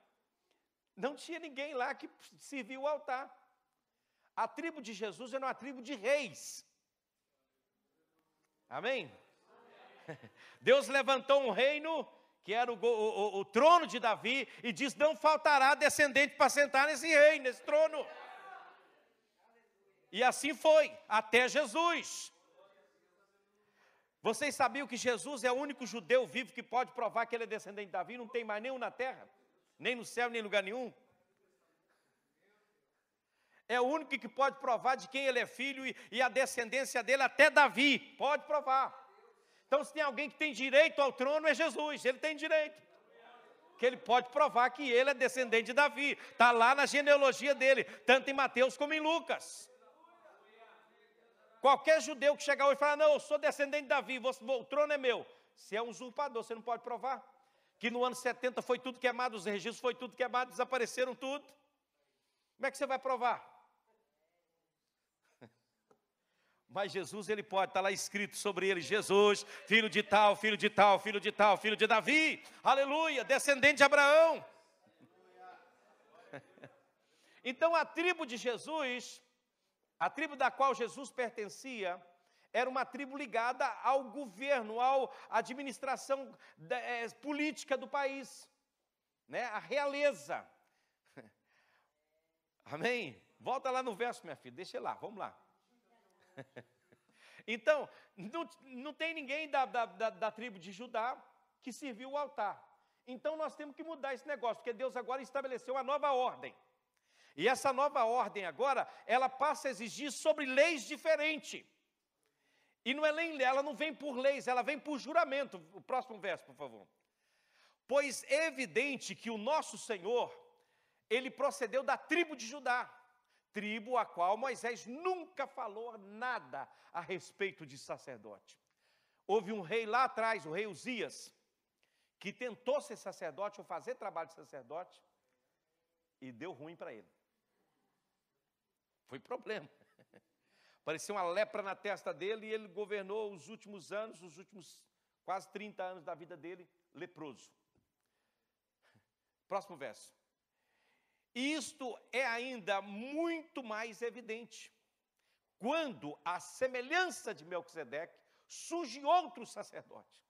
não tinha ninguém lá que servia o altar. A tribo de Jesus era uma tribo de reis. Amém? [laughs] Deus levantou um reino que era o, o, o, o, trono de Davi e diz: não faltará descendente para sentar nesse reino, nesse trono. E assim foi, até Jesus. Vocês sabiam que Jesus é o único judeu vivo que pode provar que ele é descendente de Davi? Não tem mais nenhum na terra, nem no céu, nem em lugar nenhum. É o único que pode provar de quem ele é filho e, e a descendência dele até Davi. Pode provar. Então, se tem alguém que tem direito ao trono, é Jesus. Ele tem direito. Que ele pode provar que ele é descendente de Davi. Está lá na genealogia dele, tanto em Mateus como em Lucas. Qualquer judeu que chegar hoje e falar, não, eu sou descendente de Davi, o trono é meu. Você é um usurpador, você não pode provar. Que no ano 70 foi tudo queimado, os registros foi tudo queimado, desapareceram tudo. Como é que você vai provar? Mas Jesus, ele pode, está lá escrito sobre ele: Jesus, filho de tal, filho de tal, filho de tal, filho de Davi, aleluia, descendente de Abraão. [laughs] Então a tribo de Jesus, a tribo da qual Jesus pertencia, era uma tribo ligada ao governo, à administração é, política do país, né? a realeza. [laughs] Amém? Volta lá no verso, minha filha, deixa lá, vamos lá. [laughs] Então, não, não tem ninguém da, da, da, da tribo de Judá que serviu o altar. Então nós temos que mudar esse negócio, porque Deus agora estabeleceu uma nova ordem. E essa nova ordem agora, ela passa a exigir sobre leis diferentes. E não é lei, ela não vem por leis, ela vem por juramento. O próximo verso, por favor. Pois é evidente que o nosso Senhor, ele procedeu da tribo de Judá tribo a qual Moisés nunca falou nada a respeito de sacerdote. Houve um rei lá atrás, o rei Uzias, que tentou ser sacerdote ou fazer trabalho de sacerdote e deu ruim para ele. Foi problema. [laughs] Parecia uma lepra na testa dele e ele governou os últimos anos, os últimos quase 30 anos da vida dele, leproso. Próximo verso. Isto é ainda muito mais evidente quando, à semelhança de Melquisedeque, surge outro sacerdote.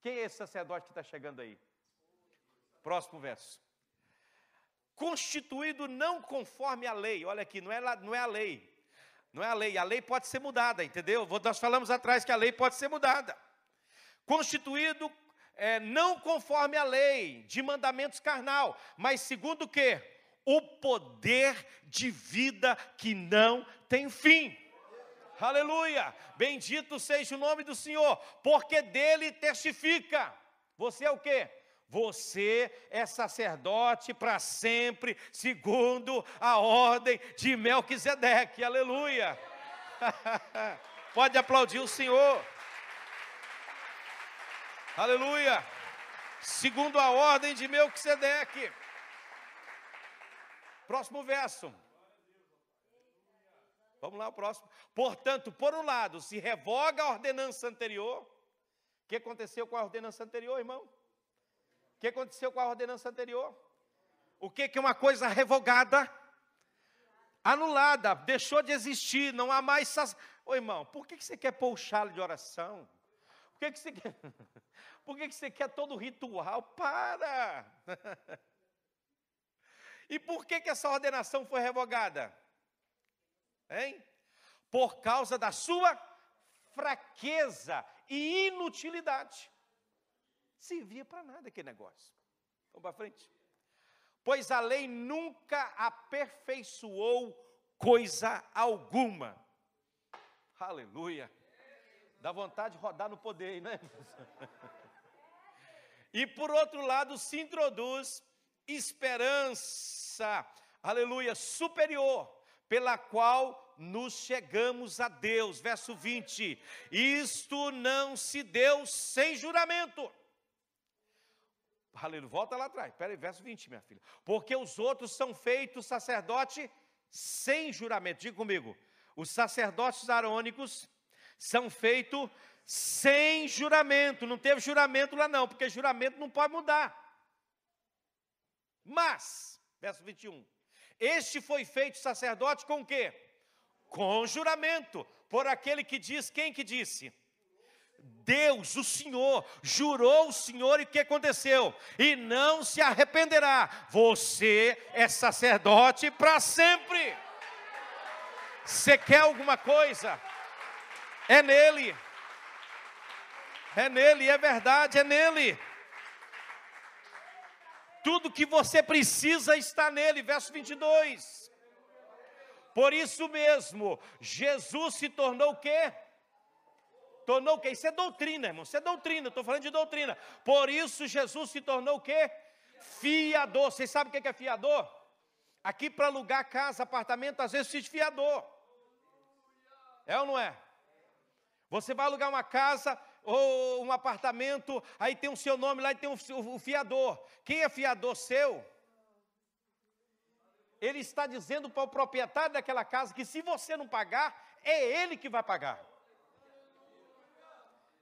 Quem é esse sacerdote que está chegando aí? Próximo verso. Constituído não conforme a lei, olha aqui, não é, não é a lei, não é a lei, a lei pode ser mudada, entendeu? Nós falamos atrás que a lei pode ser mudada. Constituído é, não conforme a lei, de mandamentos carnal, mas segundo o quê? O poder de vida que não tem fim. Aleluia! Bendito seja o nome do Senhor, porque dele testifica. Você é o quê? Você é sacerdote para sempre, segundo a ordem de Melquisedeque. Aleluia! [laughs] Pode aplaudir o Senhor. Aleluia! Segundo a ordem de Melquisedeque. Próximo verso. Vamos lá, o próximo. Portanto, por um lado, se revoga a ordenança anterior. O que aconteceu com a ordenança anterior, irmão? O que aconteceu com a ordenança anterior? O que, que é uma coisa revogada? Anulada, deixou de existir, não há mais. Ô irmão, por que, que você quer pôr o de oração? Por que, você quer. [laughs] Por que, que você quer todo ritual? Para! [laughs] E por que, que essa ordenação foi revogada? Hein? Por causa da sua fraqueza e inutilidade. Servia para nada aquele negócio. Vamos para frente. Pois a lei nunca aperfeiçoou coisa alguma. Aleluia. Dá vontade de rodar no poder, né? [laughs] e por outro lado, se introduz esperança, aleluia, superior, pela qual nos chegamos a Deus. Verso 20: Isto não se deu sem juramento. Aleluia, volta lá atrás, peraí, verso 20, minha filha. Porque os outros são feitos sacerdote sem juramento. Diga comigo, os sacerdotes arônicos são feitos sem juramento. Não teve juramento lá, não, porque juramento não pode mudar. Mas, verso 21, este foi feito sacerdote com o quê? Com juramento, por aquele que diz, quem que disse? Deus, o Senhor, jurou o Senhor e o que aconteceu? E não se arrependerá. Você é sacerdote para sempre. Você quer alguma coisa? É nele. É nele, é verdade, é nele. Tudo que você precisa está nele, verso 22. Por isso mesmo, Jesus se tornou o quê? Tornou o quê? Isso é doutrina, irmão. Isso é doutrina, estou falando de doutrina. Por isso Jesus se tornou o quê? Fiador. Vocês sabem o que é fiador? Aqui para alugar casa, apartamento, às vezes precisa de fiador. É ou não é? Você vai alugar uma casa ou um apartamento, aí tem o seu nome lá e tem o fiador. Quem é fiador seu? Ele está dizendo para o proprietário daquela casa que se você não pagar, é ele que vai pagar.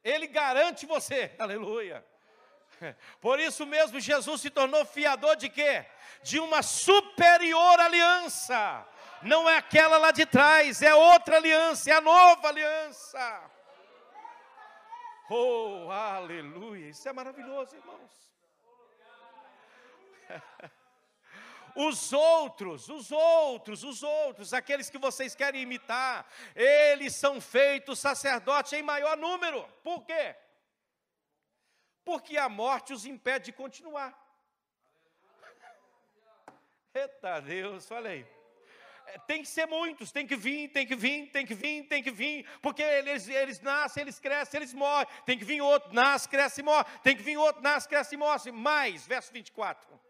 Ele garante você, [laughs] aleluia. Por isso mesmo Jesus se tornou fiador de quê? De uma superior aliança. Não é aquela lá de trás, é outra aliança, é a nova aliança. Oh, aleluia! Isso é maravilhoso, irmãos. [laughs] Os outros, os outros, os outros, aqueles que vocês querem imitar, eles são feitos sacerdotes em maior número. Por quê? Porque a morte os impede de continuar. [laughs] Eita Deus, olha aí. Tem que ser muitos, tem que vir, tem que vir, tem que vir, tem que vir, porque eles, eles nascem, eles crescem, eles morrem. Tem que vir outro, nasce, cresce e morre. Tem que vir outro, nasce, cresce e morre. Mais, verso 24.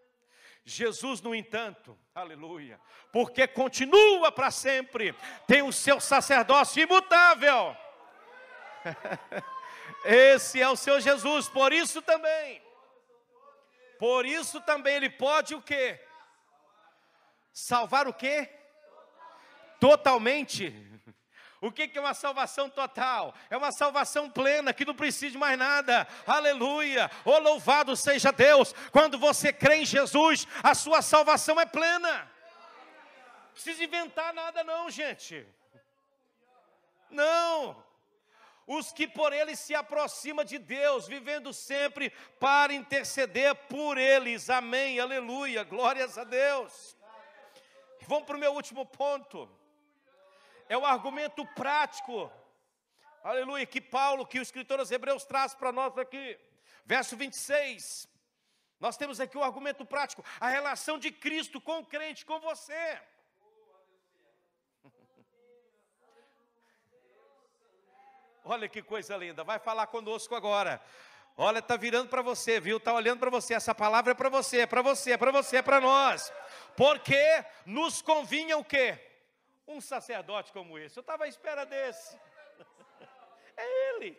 Jesus, no entanto, aleluia, porque continua para sempre, tem o seu sacerdócio imutável. [laughs] Esse é o seu Jesus, por isso também, por isso também ele pode o quê? Salvar o quê? Totalmente. O que é uma salvação total? É uma salvação plena, que não precisa de mais nada. Aleluia! Oh, louvado seja Deus! Quando você crê em Jesus, a sua salvação é plena. Não precisa inventar nada, não, gente. Não. Os que por ele se aproximam de Deus, vivendo sempre para interceder por eles. Amém, aleluia, glórias a Deus. Vamos para o meu último ponto é o argumento prático, aleluia, que Paulo, que o escritor aos Hebreus traz para nós aqui, verso 26. Nós temos aqui o argumento prático, a relação de Cristo com o crente, com você. [laughs] Olha que coisa linda, vai falar conosco agora. Olha, está virando para você, viu? Está olhando para você. Essa palavra é para você, é para você, é para você, é para nós. Porque nos convinha o quê? Um sacerdote como esse. Eu estava à espera desse. [laughs] É ele.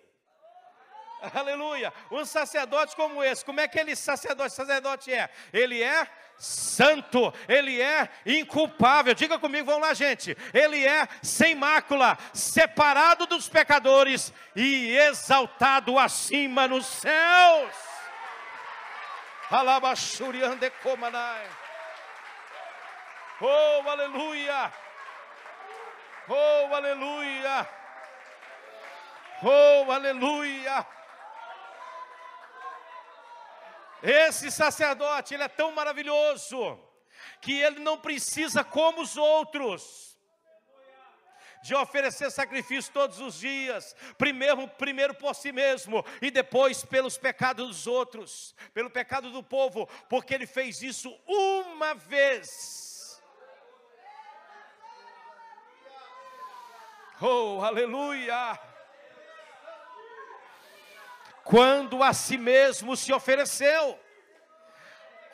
Aleluia. Um sacerdote como esse. Como é que ele sacerdote, sacerdote é? Ele é santo, ele é inculpável. Diga comigo, vamos lá, gente. Ele é sem mácula, separado dos pecadores e exaltado acima nos céus. Oh, aleluia. Oh, aleluia! Oh, aleluia! Esse sacerdote, ele é tão maravilhoso, que ele não precisa, como os outros, de oferecer sacrifício todos os dias, primeiro, primeiro por si mesmo e depois pelos pecados dos outros, pelo pecado do povo, porque ele fez isso uma vez Oh, aleluia! Quando a si mesmo se ofereceu.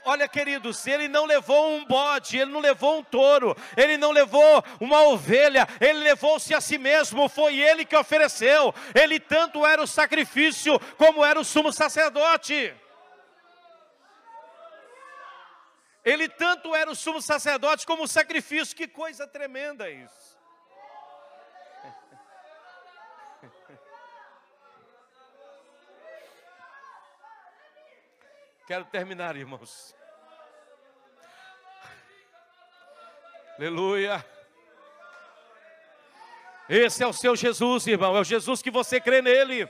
Olha, queridos, ele não levou um bode, ele não levou um touro, ele não levou uma ovelha, ele levou-se a si mesmo, foi ele que ofereceu. Ele tanto era o sacrifício como era o sumo sacerdote. Ele tanto era o sumo sacerdote como o sacrifício, que coisa tremenda isso. Quero terminar, irmãos. Aleluia. Esse é o seu Jesus, irmão. É o Jesus que você crê nele.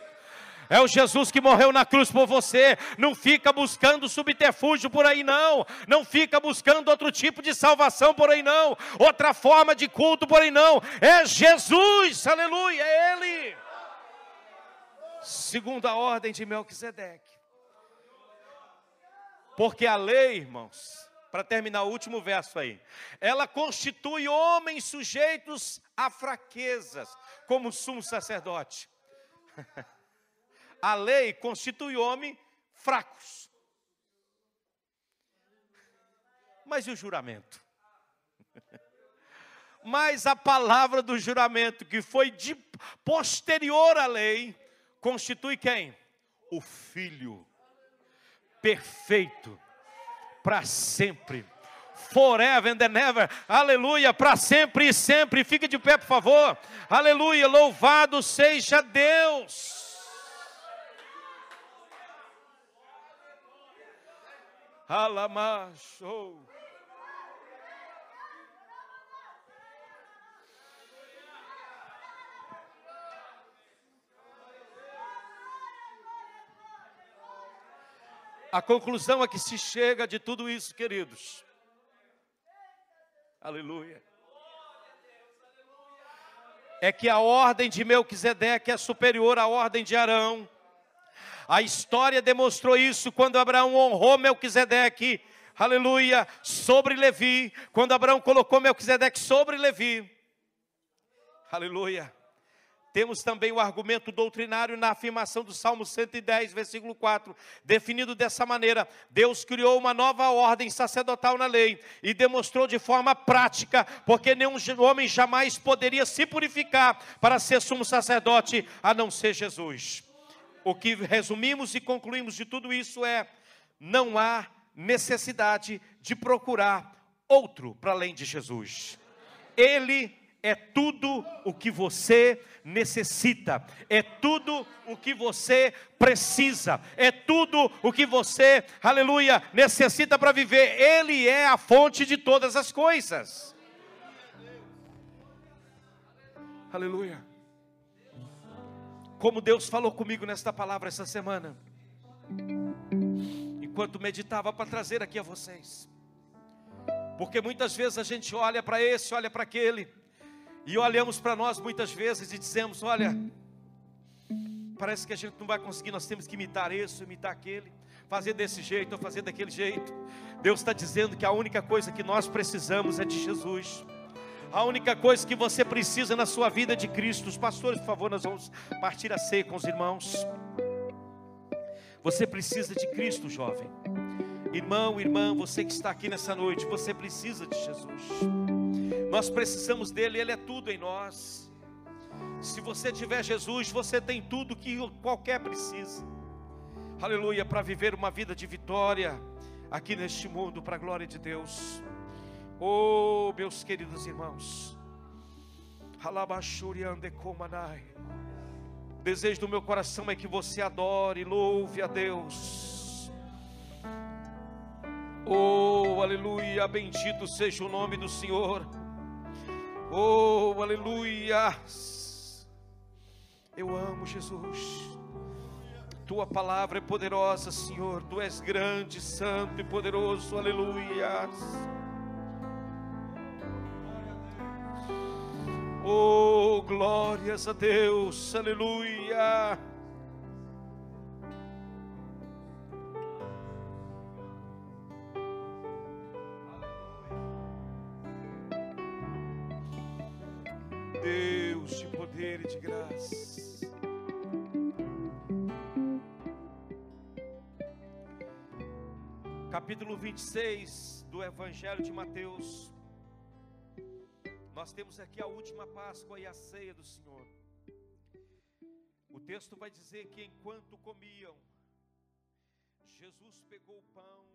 É o Jesus que morreu na cruz por você. Não fica buscando subterfúgio por aí, não. Não fica buscando outro tipo de salvação por aí, não. Outra forma de culto por aí, não. É Jesus, aleluia, é Ele. Segunda ordem de Melquisedeque. Porque a lei, irmãos, para terminar o último verso aí, ela constitui homens sujeitos a fraquezas, como sumo sacerdote. [laughs] a lei constitui homens fracos. Mas e o juramento? [laughs] Mas a palavra do juramento que foi posterior à lei, constitui quem? O Filho perfeito para sempre. Forever and ever, aleluia, para sempre e sempre. Fique de pé, por favor, aleluia. Louvado seja Deus. Alamacho. A conclusão a que se chega de tudo isso, queridos. Aleluia. É que a ordem de Melquisedeque é superior à ordem de Arão. A história demonstrou isso quando Abraão honrou Melquisedeque, aleluia, sobre Levi, quando Abraão colocou Melquisedeque sobre Levi. Aleluia. Temos também o argumento doutrinário na afirmação do Salmo 110, versículo 4, definido dessa maneira: Deus criou uma nova ordem sacerdotal na lei e demonstrou de forma prática, porque nenhum homem jamais poderia se purificar para ser sumo sacerdote a não ser Jesus. O que resumimos e concluímos de tudo isso é: não há necessidade de procurar outro para além de Jesus. Ele é tudo o que você necessita, é tudo o que você precisa, é tudo o que você, aleluia, necessita para viver. Ele é a fonte de todas as coisas. Aleluia. Como Deus falou comigo nesta palavra essa semana, enquanto meditava para trazer aqui a vocês. Porque muitas vezes a gente olha para esse, olha para aquele, e olhamos para nós muitas vezes e dizemos: olha, parece que a gente não vai conseguir, nós temos que imitar isso, imitar aquele, fazer desse jeito ou fazer daquele jeito. Deus está dizendo que a única coisa que nós precisamos é de Jesus. A única coisa que você precisa na sua vida é de Cristo. Os pastores, por favor, nós vamos partir a ceia com os irmãos. Você precisa de Cristo, jovem. Irmão, irmã, você que está aqui nessa noite, você precisa de Jesus. Nós precisamos dele, ele é tudo em nós. Se você tiver Jesus, você tem tudo que qualquer precisa. Aleluia, para viver uma vida de vitória aqui neste mundo, para a glória de Deus. Oh, meus queridos irmãos. O desejo do meu coração é que você adore, louve a Deus. Oh, aleluia, bendito seja o nome do Senhor. Oh, aleluia. Eu amo Jesus. Tua palavra é poderosa, Senhor. Tu és grande, santo e poderoso. Aleluia. Oh, glórias a Deus. Aleluia. poder e de graça. Capítulo 26 do Evangelho de Mateus. Nós temos aqui a última Páscoa e a ceia do Senhor. O texto vai dizer que enquanto comiam, Jesus pegou o pão